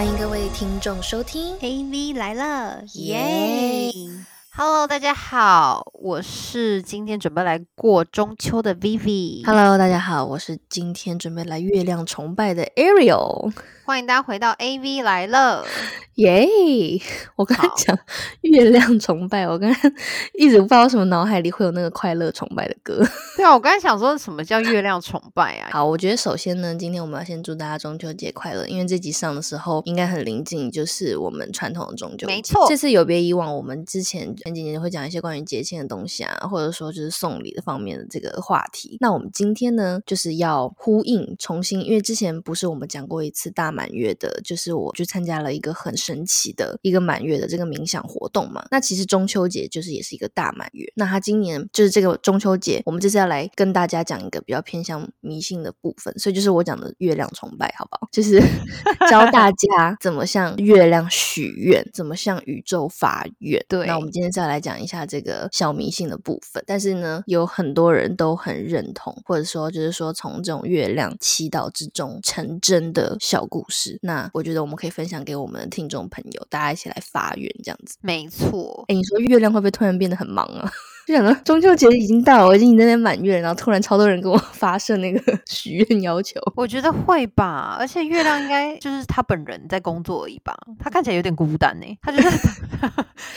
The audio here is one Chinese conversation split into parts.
欢迎各位听众收听 AV 来了，耶耶！Hello，大家好，我是今天准备来过中秋的 Vivi。Hello，大家好，我是今天准备来月亮崇拜的 Ariel。欢迎大家回到 AV 来了。耶！我刚才讲月亮崇拜，我刚刚一直不知道为什么脑海里会有那个快乐崇拜的歌。对啊，我刚才想说什么叫月亮崇拜啊？好，我觉得首先呢，今天我们要先祝大家中秋节快乐，因为这集上的时候应该很临近，就是我们传统的中秋节。没错这次有别以往，我们之前前几年会讲一些关于节庆的东西啊，或者说就是送礼的方面的这个话题。那我们今天呢，就是要呼应重新，因为之前不是我们讲过一次大满月的，就是我去参加了一个很神奇的一个满月的这个冥想活动嘛。那其实中秋节就是也是一个大满月，那他今年就是这个中秋节，我们这次要来跟大家讲一个比较偏向迷信的部分，所以就是我讲的月亮崇拜，好不好？就是 教大家怎么向月亮许愿，怎么向宇宙发愿。对那我们今天再来讲一下这个小迷信的部分，但是呢，有很多人都很认同，或者说就是说从这种月亮祈祷之中成真的小故事。那我觉得我们可以分享给我们的听众朋友，大家一起来发愿这样子。没错，哎，你说月亮会不会突然变得很忙啊？就想到中秋节已经到了，我已经在那边满月了，然后突然超多人跟我 发射那个 许愿要求。我觉得会吧。而且月亮应该就是他本人在工作而已吧？他看起来有点孤单呢。他就是，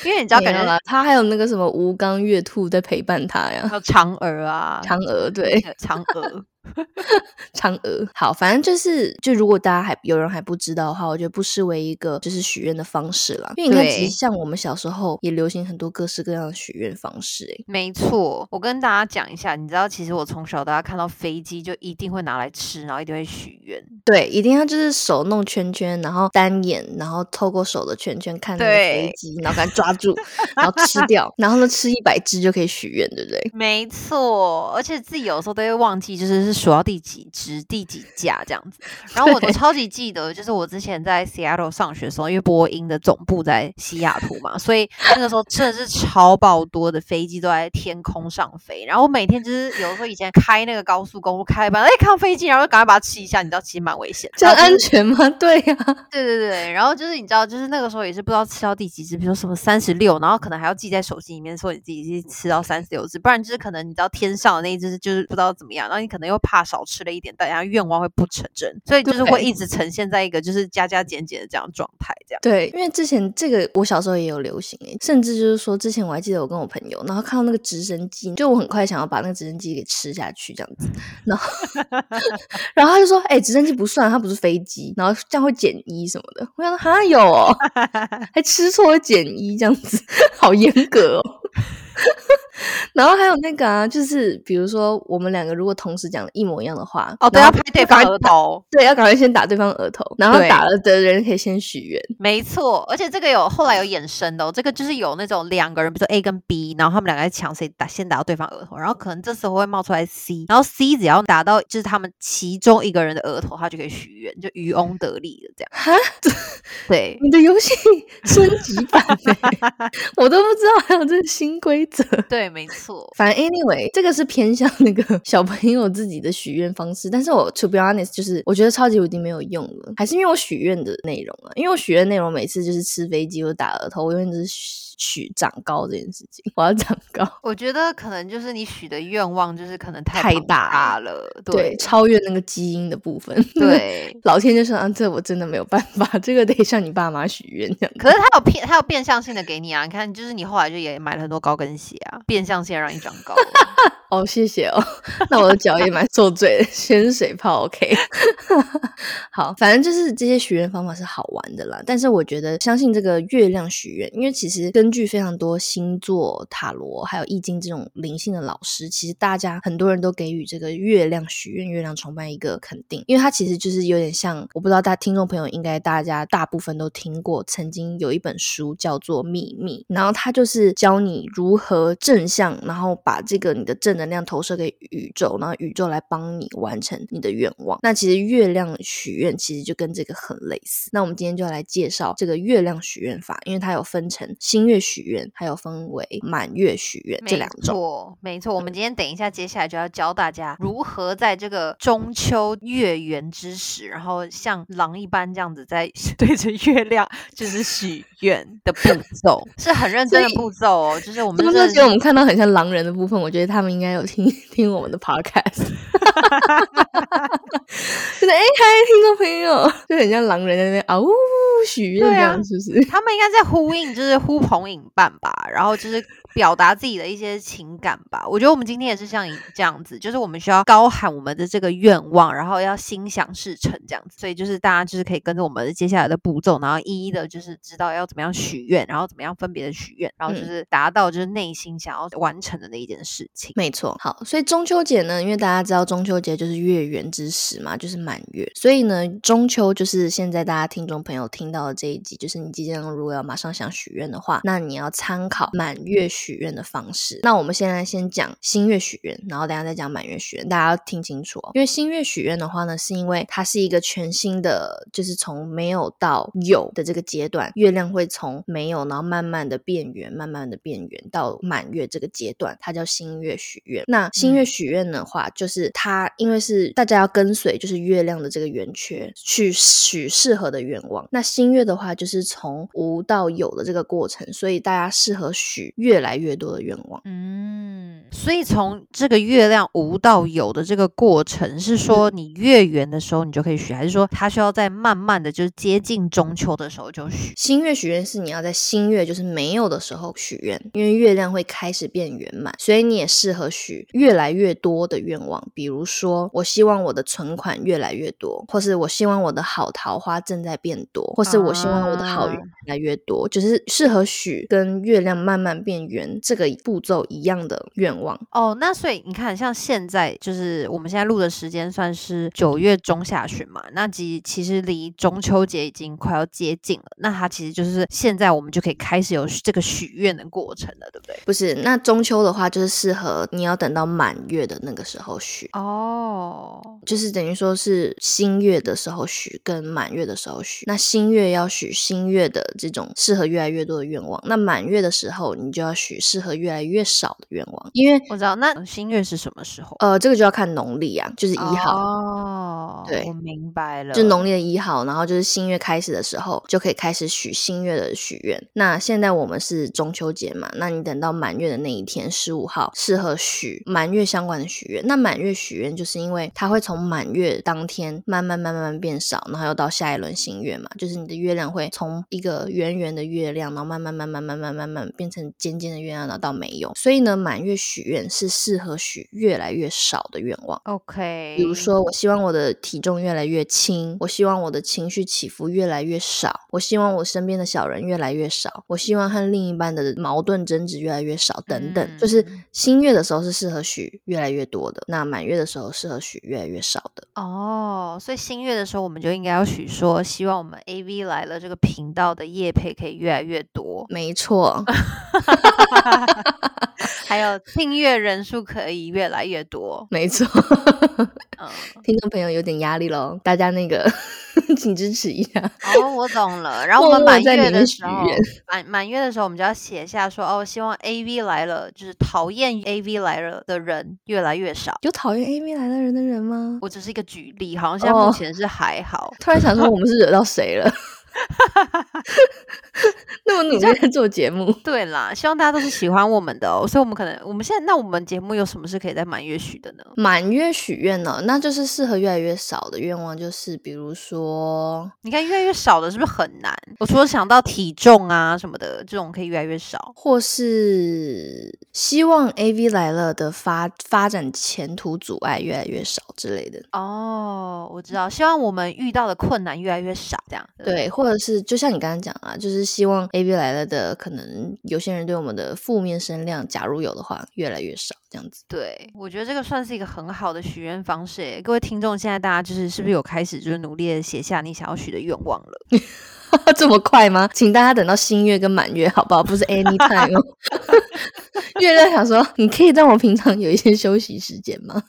因为你知道，感觉没有啦，他还有那个什么吴刚月兔在陪伴他呀，还有嫦娥啊，嫦娥对。嫦娥。嫦娥，好，反正就是，就如果大家还有人还不知道的话，我觉得不失为一个就是许愿的方式啦。因为你看，其实像我们小时候也流行很多各式各样的许愿方式、欸，没错，我跟大家讲一下，你知道，其实我从小到大看到飞机就一定会拿来吃，然后一定会许愿。对，一定要就是手弄圈圈，然后单眼，然后透过手的圈圈看那个飞机，然后给它抓住，然后吃掉，然后呢吃一百只就可以许愿，对不对？没错，而且自己有时候都会忘记，就是是数到第几只、第几架这样子。然后我都超级记得，就是我之前在 Seattle 上学的时候，因为波音的总部在西雅图嘛，所以那个时候真的是超爆多的飞机都在天空上飞。然后我每天就是有的时候以前开那个高速公路开一半，哎，看到飞机，然后就赶快把它吃一下，你知道其实蛮危险的。这样安全吗？对呀、对对对，然后就是你知道，就是那个时候也是不知道吃到第几只，比如说什么三十六，然后可能还要记在手机里面，说你自己是吃到三十六只，不然就是可能你知道天上的那一只就是不知道怎么样，然后你可能又怕少吃了一点，大家愿望会不成真，所以就是会一直呈现在一个就是加加减减的这样状态，这样。对，因为之前这个我小时候也有流行诶，甚至就是说，之前我还记得我跟我朋友，然后看到那个直升机，就我很快想要把那个直升机给吃下去这样子，然后 然后他就说：“哎、直升机不算，它不是飞机，然后这样会减一什么的。”我想说：“哈有哦，还吃错会减一这样子，好严格哦。” 然后还有那个啊，就是比如说我们两个如果同时讲一模一样的话，哦，对，要拍对方额头。对，要赶快先打对方额头，然后打了的人可以先许愿。没错，而且这个有后来有衍生的、哦，这个就是有那种两个人，比如说 A 跟 B，然后他们两个在抢谁打先打到对方额头，然后可能这时候会冒出来 C，然后 C 只要打到就是他们其中一个人的额头，他就可以许愿，就渔翁得利的这样。哈，对，你的游戏 升级版、欸，我都不知道还有这个新规则。对，没错。反正 anyway，这个是偏向那个 小朋友自己的许愿方式，但是我 to be honest，就是我觉得超级无敌没有用了，还是因为我许愿的内容啊，因为我许愿内容每次就是吃飞机或者打额头，我永远都是许许长高这件事情，我要长高，我觉得可能就是你许的愿望就是可能太大大了，对，对超越那个基因的部分，对。老天就说啊，这我真的没有办法，这个得向你爸妈许愿这样。可是他有变，他有变相性的给你啊！你看，就是你后来就也买了很多高跟鞋啊，变相性地让你长高。哦，谢谢哦。那我的脚也蛮受罪的，先水泡 OK。好，反正就是这些许愿方法是好玩的啦。但是我觉得，相信这个月亮许愿，因为其实根据非常多星座、塔罗还有易经这种灵性的老师，其实大家很多人都给予这个月亮许愿、月亮崇拜一个肯定，因为它其实就是有点像，我不知道大家听众朋友应该大家大部分都听过，曾经有一本书叫做《秘密》，然后它就是教你如何正向，然后把这个你的正能能量投射给宇宙，然后宇宙来帮你完成你的愿望。那其实月亮许愿其实就跟这个很类似。那我们今天就要来介绍这个月亮许愿法，因为它有分成新月许愿，还有分为满月许愿这两种。没错，没错。我们今天等一下，接下来就要教大家如何在这个中秋月圆之时，然后像狼一般这样子在 对着月亮就是许愿的步骤，是很认真的步骤哦。就是我们这这觉得我们看到很像狼人的部分，我觉得他们应该有听 听我们的 podcast。觉得哎，嗨，听众朋友，就很像狼人在那边啊呜许愿这样，是不是？他们应该在呼应，就是呼朋引伴吧，然后就是。表达自己的一些情感吧，我觉得我们今天也是像这样子，就是我们需要高喊我们的这个愿望，然后要心想事成这样子，所以就是大家就是可以跟着我们接下来的步骤，然后一一的就是知道要怎么样许愿，然后怎么样分别的许愿，然后就是达到就是内心想要完成的那一件事情。没错，好，所以中秋节呢，因为大家知道中秋节就是月圆之时嘛，就是满月，所以呢，中秋就是现在大家听众朋友听到的这一集，就是你即将如果要马上想许愿的话，那你要参考满月。许愿的方式，那我们现在先讲新月许愿，然后等下再讲满月许愿，大家要听清楚哦。因为新月许愿的话呢，是因为它是一个全新的，就是从没有到有的这个阶段，月亮会从没有，然后慢慢的变圆，慢慢的变圆到满月这个阶段，它叫新月许愿。那新月许愿的话，就是它因为是大家要跟随，就是月亮的这个圆缺去许适合的愿望。那新月的话，就是从无到有的这个过程，所以大家适合许越来。越多的愿望，嗯，所以从这个月亮无到有的这个过程，是说你月圆的时候你就可以许，还是说它需要在慢慢的就是接近中秋的时候就许？新月许愿是你要在新月就是没有的时候许愿，因为月亮会开始变圆满，所以你也适合许越来越多的愿望，比如说我希望我的存款越来越多，或是我希望我的好桃花正在变多，或是我希望我的好运越来越多，就是适合许跟月亮慢慢变圆。这个步骤一样的愿望哦，那所以你看，像现在就是我们现在录的时间算是九月中下旬嘛，那即其实离中秋节已经快要接近了，那它其实就是现在我们就可以开始有这个许愿的过程了，对不对？不是，那中秋的话就是适合你要等到满月的那个时候许哦，就是等于说是新月的时候许跟满月的时候许，那新月要许新月的这种适合越来越多的愿望，那满月的时候你就要许。适合越来越少的愿望，因为我知道那新月是什么时候？呃，这个就要看农历啊，就是一号哦。对，我明白了，就农历的一号，然后就是新月开始的时候，就可以开始许新月的许愿。那现在我们是中秋节嘛，那你等到满月的那一天，十五号，适合许满月相关的许愿。那满月许愿，就是因为它会从满月当天慢慢慢慢慢变少，然后又到下一轮新月嘛，就是你的月亮会从一个圆圆的月亮，然后慢慢慢慢慢慢慢慢变成尖尖的月。亮，然后到没有？所以呢，满月许愿是适合许越来越少的愿望。OK，比如说，我希望我的体重越来越轻，我希望我的情绪起伏越来越少，我希望我身边的小人越来越少，我希望和另一半的矛盾争执越来越少，等等。就是新月的时候是适合许越来越多的，那满月的时候适合许越来越少的。哦，所以新月的时候我们就应该要许说，希望我们 AV 来了这个频道的夜配可以越来越多。没错。还有订阅人数可以越来越多，没错。嗯，听众朋友有点压力喽，大家那个 请支持一下。哦，我懂了。然后我们满月的时候，满满月的时候，我们就要写下说，哦，希望 A V 来了，就是讨厌 A V 来了的人越来越少。有讨厌 A V 来了人的人吗？我只是一个举例，好像现在目前是还好。突然想说，我们是惹到谁了？那么努力在做节目，对啦，希望大家都是喜欢我们的哦。所以，我们可能我们现在，那我们节目有什么是可以在满月许的呢？满月许愿呢，那就是适合越来越少的愿望，就是比如说，你看越来越少的，是不是很难？我除了想到体重啊什么的，这种可以越来越少，或是希望 A V 来了的发发展前途阻碍越来越少之类的。哦，我知道，希望我们遇到的困难越来越少，这样对，或或者是就像你刚刚讲啊，就是希望 A B 来了的，可能有些人对我们的负面声量，假如有的话，越来越少，这样子。对，我觉得这个算是一个很好的许愿方式。诶，各位听众，现在大家就是是不是有开始就是努力的写下你想要许的愿望了？这么快吗？请大家等到新月跟满月好不好？不是 anytime 哦。月亮想说，你可以让我平常有一些休息时间吗？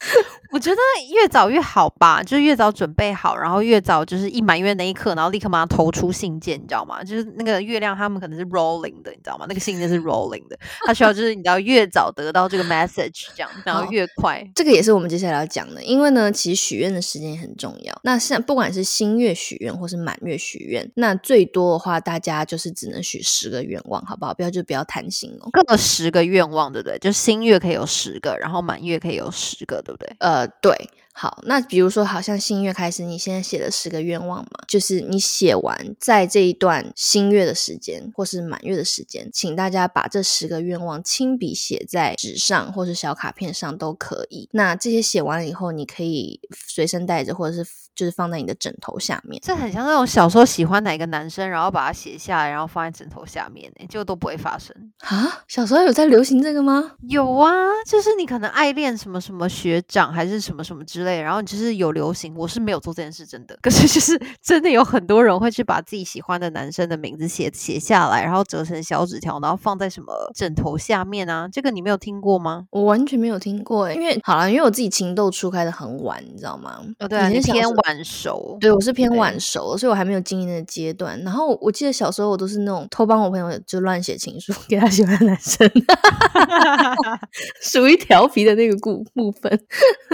我觉得越早越好吧，就是越早准备好，然后越早就是一满月那一刻，然后立刻马上投出信件，你知道吗？就是那个月亮他们可能是 rolling 的，你知道吗？那个信件是 rolling 的，它需要就是你知道越早得到这个 message，这样然后越快。这个也是我们接下来要讲的，因为呢，其实许愿的时间也很重要。那像不管是新月许愿或是满月许愿，那最多的话，大家就是只能许十个愿望，好不好？不要就不要贪心哦。各十个愿望，对不对？就新月可以有十个，然后满月可以有十个，对不对？呃，对。好，那比如说，好像新月开始，你现在写了十个愿望嘛，就是你写完，在这一段新月的时间或是满月的时间，请大家把这十个愿望亲笔写在纸上或是小卡片上都可以。那这些写完了以后，你可以随身带着，或者是就是放在你的枕头下面。这很像那种小时候喜欢哪个男生，然后把它写下来，然后放在枕头下面，哎，就都不会发生啊！小时候有在流行这个吗？有啊，就是你可能爱恋什么什么学长，还是什么什么之。类，然后就是有流行，我是没有做这件事，真的。可是就是真的有很多人会去把自己喜欢的男生的名字写写下来，然后折成小纸条，然后放在什么枕头下面啊？这个你没有听过吗？我完全没有听过，因为好了，因为我自己情窦初开的很晚，你知道吗？哦，对，你是偏晚熟，对我是偏晚熟，所以我还没有经历那个阶段。然后我记得小时候我都是那种偷帮我朋友就乱写情书给他喜欢的男生，属于调皮的那个部部分。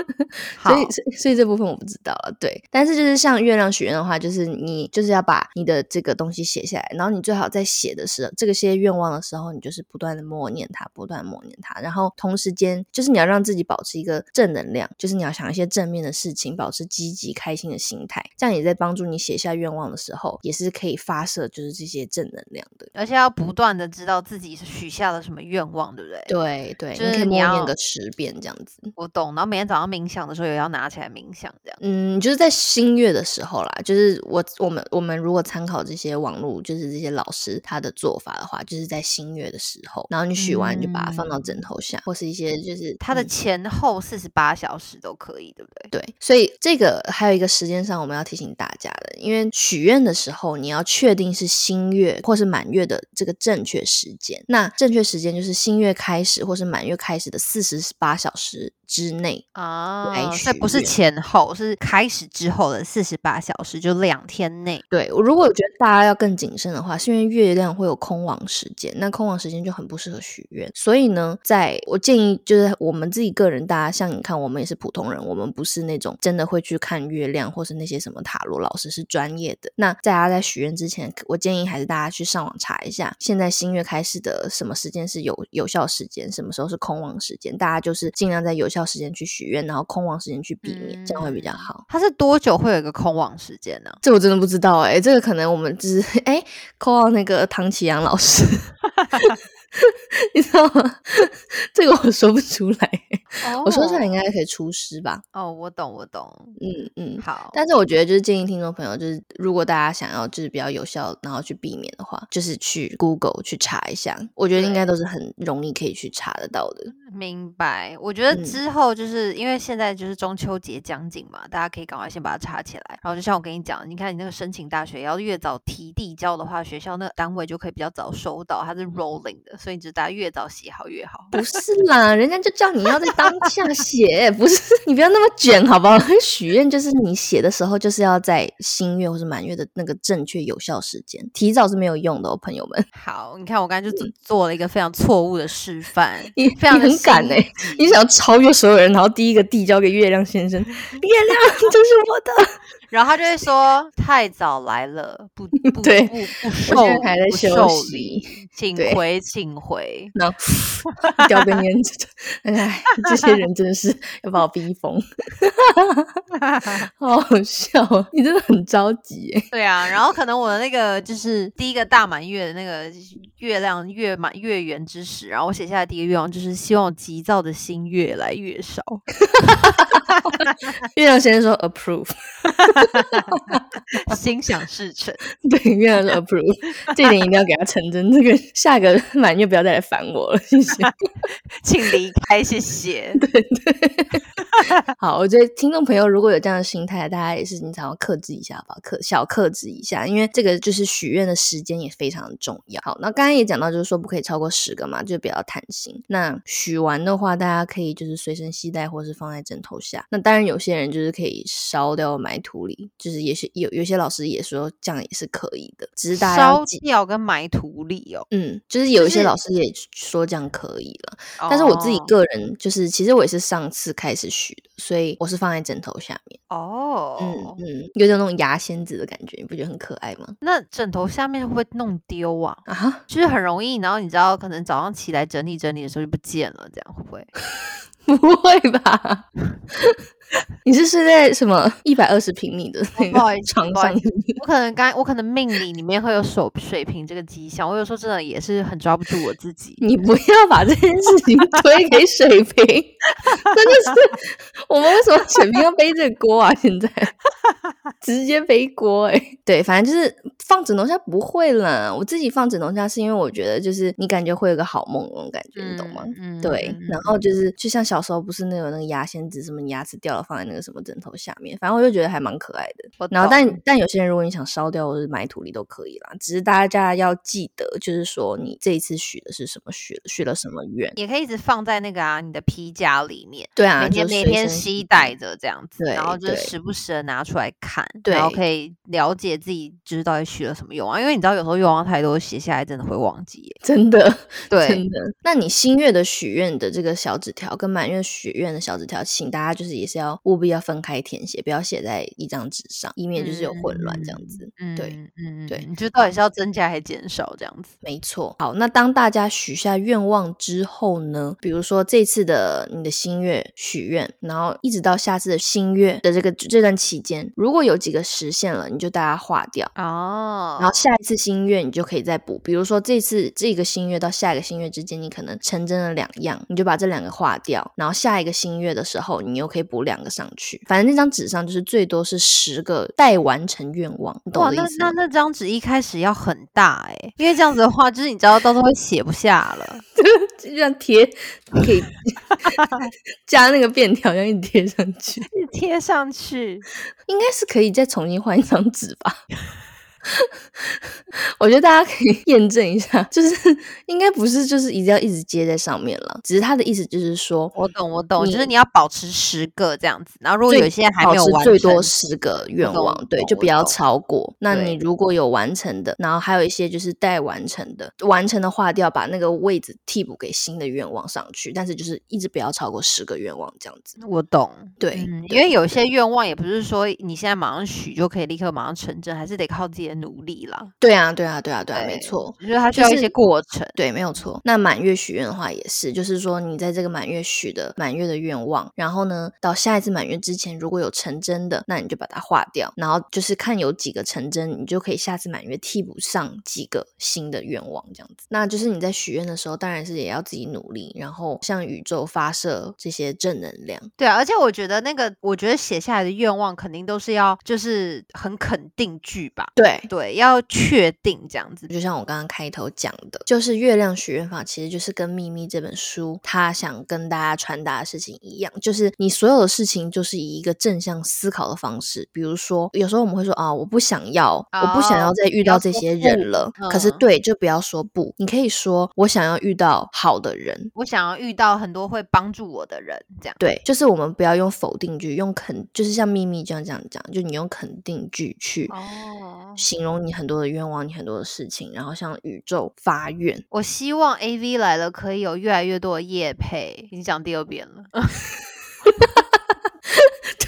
所以。所以，所以这部分我不知道了。对，但是就是像月亮许愿的话，就是你就是要把你的这个东西写下来，然后你最好在写的时候，这个些愿望的时候，你就是不断的默念它，不断默念它，然后同时间就是你要让自己保持一个正能量，就是你要想一些正面的事情，保持积极开心的心态，这样也在帮助你写下愿望的时候，也是可以发射就是这些正能量的。而且要不断的知道自己是许下了什么愿望，对不对？对对，就是可以默念个十遍这样子。我懂。然后每天早上冥想的时候也要拿起来冥想。这样，嗯，就是在新月的时候啦，就是我我们我们如果参考这些网络，就是这些老师他的做法的话，就是在新月的时候，然后你许完就把它放到枕头下，或是一些就是它的前后四十八小时都可以，对不对？对，所以这个还有一个时间上我们要提醒大家的，因为许愿的时候你要确定是新月或是满月的这个正确时间，那正确时间就是新月开始或是满月开始的四十八小时。之内啊，所以不是前后，是开始之后的四十八小时，就两天内。对，如果我觉得大家要更谨慎的话，是因为月亮会有空亡时间，那空亡时间就很不适合许愿。所以呢，在我建议就是我们自己个人，大家像你看，我们也是普通人，我们不是那种真的会去看月亮，或是那些什么塔罗老师是专业的。那在大家在许愿之前，我建议还是大家去上网查一下，现在新月开始的什么时间是有有效时间，什么时候是空亡时间，大家就是尽量在有效。时间去许愿，然后空亡时间去避免，这样会比较好。它是多久会有一个空网时间呢？这我真的不知道哎，这个可能我们只是 哎，call 那个唐启阳老师。你知道吗？这个我说不出来，我说出来应该可以出师吧？哦，我懂，我懂。嗯嗯，好。但是我觉得就是建议听众朋友，就是如果大家想要就是比较有效，然后去避免的话，就是去 Google 去查一下。我觉得应该都是很容易可以去查得到的。明白。我觉得之后就是因为现在就是中秋节将近嘛，大家可以赶快先把它查起来。然后就像我跟你讲，你看你那个申请大学要越早提递交的话，学校那个单位就可以比较早收到，它是 rolling 的。所以，就大家越早写好越好。不 是啦，人家就叫你要在当下写，不是你不要那么卷，好不好？许愿就是你写的时候，就是要在新月或是满月的那个正确有效时间，提早是没有用的哦，朋友们。好，你看我刚才就做了一个非常错误的示范，你非常很敢哎，你想要超越所有人，然后第一个递交给月亮先生，月亮就是我的。然后他就会说：“太早来了，不 不对，不不受还在休息，请回，请回。”然后叼个烟，哎，这些人真的是要把我逼疯，好好笑！你真的很着急，对啊。然后可能我的那个就是第一个大满月的那个月亮月满月圆之时，然后我写下来第一个愿望就是希望急躁的心越来越少。月亮先生说 approve，心想事成。对，月亮说 approve，这点一定要给他成真。这个下个满月不要再来烦我了，谢谢。请离开，谢谢。对对好，我觉得听众朋友如果有这样的心态，大家也是经常要克制一下吧，克小克制一下，因为这个就是许愿的时间也非常重要。好，那刚刚也讲到，就是说不可以超过十个嘛，就比较贪心。那许完的话，大家可以就是随身携带，或是放在枕头下。那当然，有些人就是可以烧掉埋土里，就是也是有有些老师也说这样也是可以的，只是大家烧掉跟埋土里哦。嗯，就是有一些老师也说这样可以了，但是我自己个人就是，其实我也是上次开始许的，所以我是放在枕头下面。哦，嗯嗯，有点那种牙仙子的感觉，你不觉得很可爱吗？那枕头下面会不会弄丢啊？啊，就是很容易，然后你知道，可能早上起来整理整理的时候就不见了，这样会不会？不会吧？你是睡在什么一百二十平米的那个床上？我可能刚我可能命里里面会有手水平这个迹象。我有时候真的也是很抓不住我自己。你不要把这件事情推给水平，真的是我们为什么水平要背这个锅啊？现在直接背锅哎！对，反正就是放枕头下不会了。我自己放枕头下是因为我觉得就是你感觉会有个好梦那种感觉，你懂吗？对，然后就是就像小时候不是那种那个牙仙子什么牙齿掉了。放在那个什么枕头下面，反正我就觉得还蛮可爱的。然后，但但有些人如果你想烧掉或者埋土里都可以啦，只是大家要记得，就是说你这一次许的是什么许许了什么愿，也可以一直放在那个啊你的皮夹里面。对啊，每天每天携带着这样子，然后就时不时的拿出来看，然后可以了解自己就是到底许了什么愿望。因为你知道有时候愿望太多，写下来真的会忘记，真的对，真的。那你新月的许愿的这个小纸条跟满月许愿的小纸条，请大家就是也是要。务必要分开填写，不要写在一张纸上，以免就是有混乱这样子。对，嗯，对，你就到底是要增加还是减少这样子？没错。好，那当大家许下愿望之后呢？比如说这次的你的新月许愿，然后一直到下次的新月的这个这段期间，如果有几个实现了，你就大家划掉哦。然后下一次新月你就可以再补。比如说这次这个新月到下一个新月之间，你可能成真了两样，你就把这两个划掉。然后下一个新月的时候，你又可以补两个。上去，反正那张纸上就是最多是十个待完成愿望，懂我意思？那那那张纸一开始要很大哎，因为这样子的话，就是你知道到时候会写不下了，就这样贴，可以 加那个便条，让你贴上去，贴上去，应该是可以再重新换一张纸吧。我觉得大家可以 验证一下，就是 应该不是，就是一定要一直接在上面了。只是他的意思就是说，我懂，我懂，就是你要保持十个这样子。然后如果有些还没有完成，最多十个愿望，对，就不要超过。那你如果有完成的，然后还有一些就是待完成的，完成的划掉，把那个位置替补给新的愿望上去。但是就是一直不要超过十个愿望这样子。我懂，对，因为有些愿望也不是说你现在马上许就可以立刻马上成真，还是得靠自己。努力啦。对啊，对啊，对啊，对啊，没错，我觉得它需要一些过程，对，没有错。那满月许愿的话也是，就是说你在这个满月许的满月的愿望，然后呢，到下一次满月之前如果有成真的，那你就把它划掉，然后就是看有几个成真，你就可以下次满月替补上几个新的愿望，这样子。那就是你在许愿的时候，当然是也要自己努力，然后向宇宙发射这些正能量。对啊，而且我觉得那个，我觉得写下来的愿望肯定都是要就是很肯定句吧。对。对，要确定这样子，就像我刚刚开头讲的，就是月亮许愿法，其实就是跟《秘密》这本书他想跟大家传达的事情一样，就是你所有的事情就是以一个正向思考的方式。比如说，有时候我们会说啊，我不想要，我不想要再遇到这些人了。可是，对，就不要说不，你可以说我想要遇到好的人，我想要遇到很多会帮助我的人。这样对，就是我们不要用否定句，用肯，就是像《秘密》这样这样讲，就你用肯定句去哦。形容你很多的愿望，你很多的事情，然后向宇宙发愿。我希望 A V 来了可以有越来越多的夜配。已经讲第二遍了，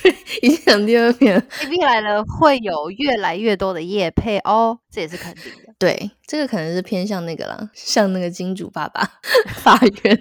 对，已经讲第二遍了。A V 来了会有越来越多的业配哦，这也是肯定的。对，这个可能是偏向那个啦，像那个金主爸爸 发愿。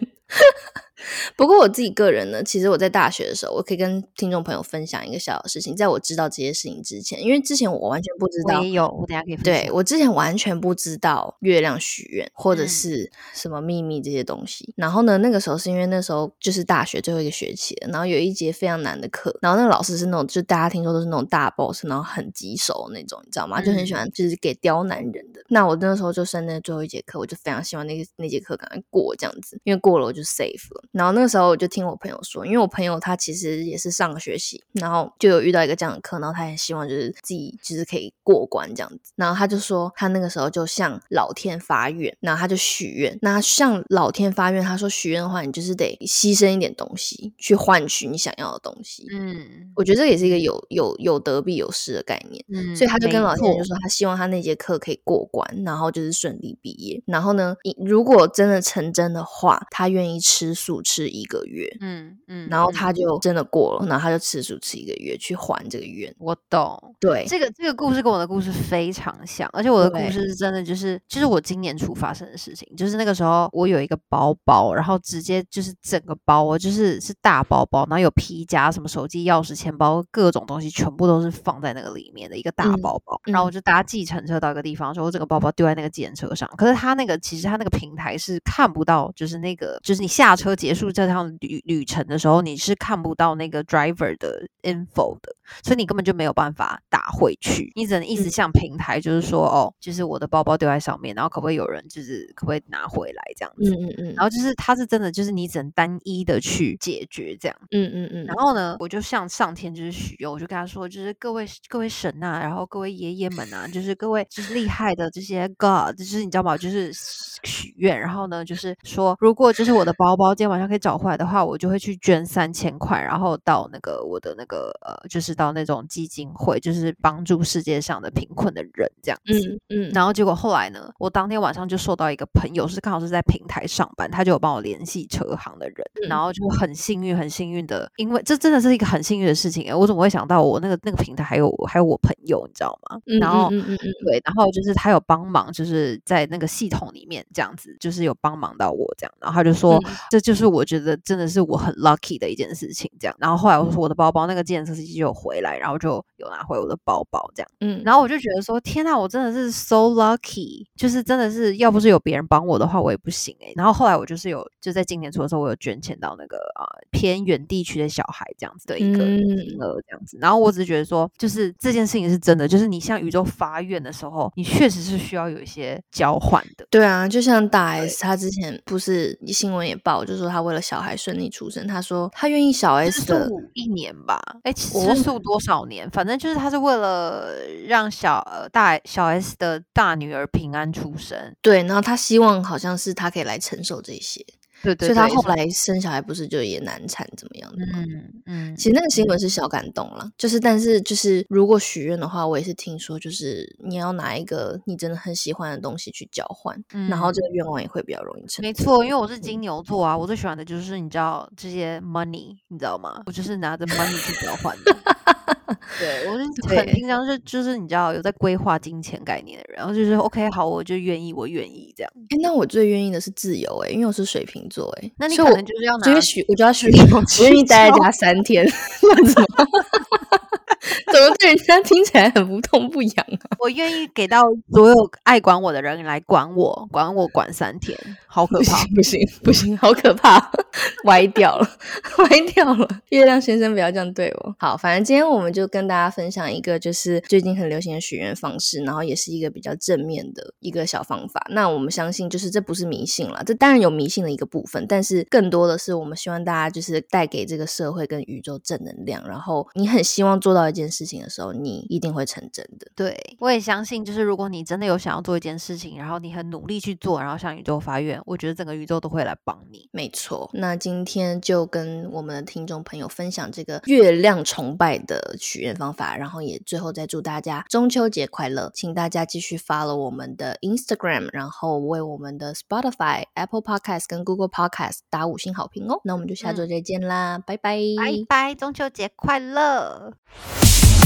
不过我自己个人呢，其实我在大学的时候，我可以跟听众朋友分享一个小小的事情。在我知道这些事情之前，因为之前我完全不知道，我也有，我等下可以分对。我之前完全不知道月亮许愿或者嗯是什么秘密这些东西。然后呢，那个时候是因为那时候就是大学最后一个学期了，然后有一节非常难的课，然后那个老师是那种就大家听说都是那种大 boss，然后很棘手的那种，你知道吗？就很喜嗯欢就是给刁难人的。那我那时候就剩那最后一节课，我就非常希望那个那节课赶快过这样子，因为过了我就 safe 了。然后那个时候我就听我朋友说，因为我朋友他其实也是上个学期，然后就有遇到一个这样的课，然后他也希望就是自己就是可以过关这样子。然后他就说他那个时候就向老天发愿，然后他就许愿。那向老天发愿，他说许愿的话，你就是得牺牲一点东西去换取你想要的东西。嗯我觉得这也是一个有有有得必有失的概念。嗯，所以他就跟老天就说，他希望他那节课可以过关，然后就是顺利毕业。然后呢，以如果真的成真的话，他愿意吃素吃一个月。嗯嗯，然后嗯他就真的过了，然后他就吃素吃一个月去还这个愿。我懂。对，这个这个故事跟我的故事非常像，而且我的故事是真的就是就是我今年初发生的事情，就是那个时候我有一个包包，然后直接就是整个包我，就是是大包包，然后有皮夹、什么手机、钥匙、钱包，各种东西全部都是放在那个里面的一个大嗯包包。然后嗯我就搭计程车到一个地方的时候，我整个包包丢在那个计程车上，可是他那个其实他那个平台是看不到，就是那个就是你下车结束这趟旅旅程的时候，你是看不到那个 driver 的 info 的。所以你根本就没有办法打回去，你只能一直嗯向平台，就是说，哦，就是我的包包丢在上面，然后可不可以有人，就是可不可以拿回来这样子？嗯嗯嗯，然后就是它是真的，就是你只能单一的去解决这样。嗯嗯嗯，然后呢，我就向上天就是许愿，我就跟他说，就是各位各位神呐、然后各位爷爷们啊，就是各位就是厉害的这些 God，就是你知道吗？就是许愿，然后呢，就是说，如果就是我的包包今天晚上可以找回来的话，我就会去捐三千块，然后到那个我的那个呃，就是到那种基金会，就是帮助世界上的贫困的人这样子。嗯嗯，然后结果后来呢，我当天晚上就收到一个朋友，是刚好是在平台上班，他就有帮我联系车行的人，然嗯后就很幸运，很幸运的，因为这真的是一个很幸运的事情诶，我怎么会想到我那个那个平台还有还有我朋友，你知道吗？嗯然后。嗯嗯嗯嗯对，然后就是他有帮忙，就是在那个系统里面这样子，就是有帮忙到我这样，然后他就说，嗯这就是我觉得真的是我很 lucky 的一件事情，这样。然后后来我说我的包包那个检测司机就有回来，然后就有拿回我的包包这样。嗯，然后我就觉得说，天呐，我真的是 so lucky，就是真的是要不是有别人帮我的话，我也不行诶、然后后来我就是有就在今年初的时候，我有捐钱到那个啊、呃偏远地区的小孩这样子的一个嗯金额这样子。然后我只是觉得说，就是这件事情是真的，就是你向宇宙发愿的时候，你确实是需要有一些交换的。对啊，就像大 S，她之前不是新闻也报，就说她为了小孩顺利出生，他说他愿意小 S 的，一年吧，哎，吃素多少年？反正就是他是为了让小呃大小 S 的大女儿平安出生，对，然后他希望好像是他可以来承受这些，对对所以她后来生小孩不是就也难产怎么样的吗？嗯嗯，其实那个新闻是小感动了，就是但是就是如果许愿的话，我也是听说，就是你要拿一个你真的很喜欢的东西去交换，然后这嗯个愿望也会比较容易成。没错，因为我是金牛座啊，我最喜欢的就是你知道这些 money，你知道吗？我就是拿着 money 去交换的。对，我是很对平常是就是你知道有在规划金钱概念的人，然后就是 OK 好，我就愿意，我愿意这样。哎，那我最愿意的是自由哎、因为我是水瓶座哎、那你可能就是要拿所以许我就要许水瓶我愿意待在家三天，那怎么怎么对人家听起来很不痛不痒啊？我愿意给到所有爱管我的人来管我，管我管三天，好可不怕。行不行不行，好可怕，歪掉了，歪掉了。月亮先生不要这样对我。好，反正今天我们就跟大家分享一个就是最近很流行的许愿方式，然后也是一个比较正面的一个小方法。那我们相信就是这不是迷信了，这当然有迷信的一个部分，但是更多的是我们希望大家就是带给这个社会跟宇宙正能量。然后你很希望做到一件事情的时候，你一定会成真的。对，我也相信，就是如果你真的有想要做一件事情，然后你很努力去做，然后向宇宙发愿，我觉得整个宇宙都会来帮你。没错，那今天就跟我们的听众朋友分享这个月亮崇拜的许愿方法，然后也最后再祝大家中秋节快乐，请大家继续 follow 我们的 Instagram，然后为我们的 Spotify、Apple Podcast 跟 Google Podcast 打五星好评哦。那我们就下周嗯再见啦，拜拜，拜拜，中秋节快乐！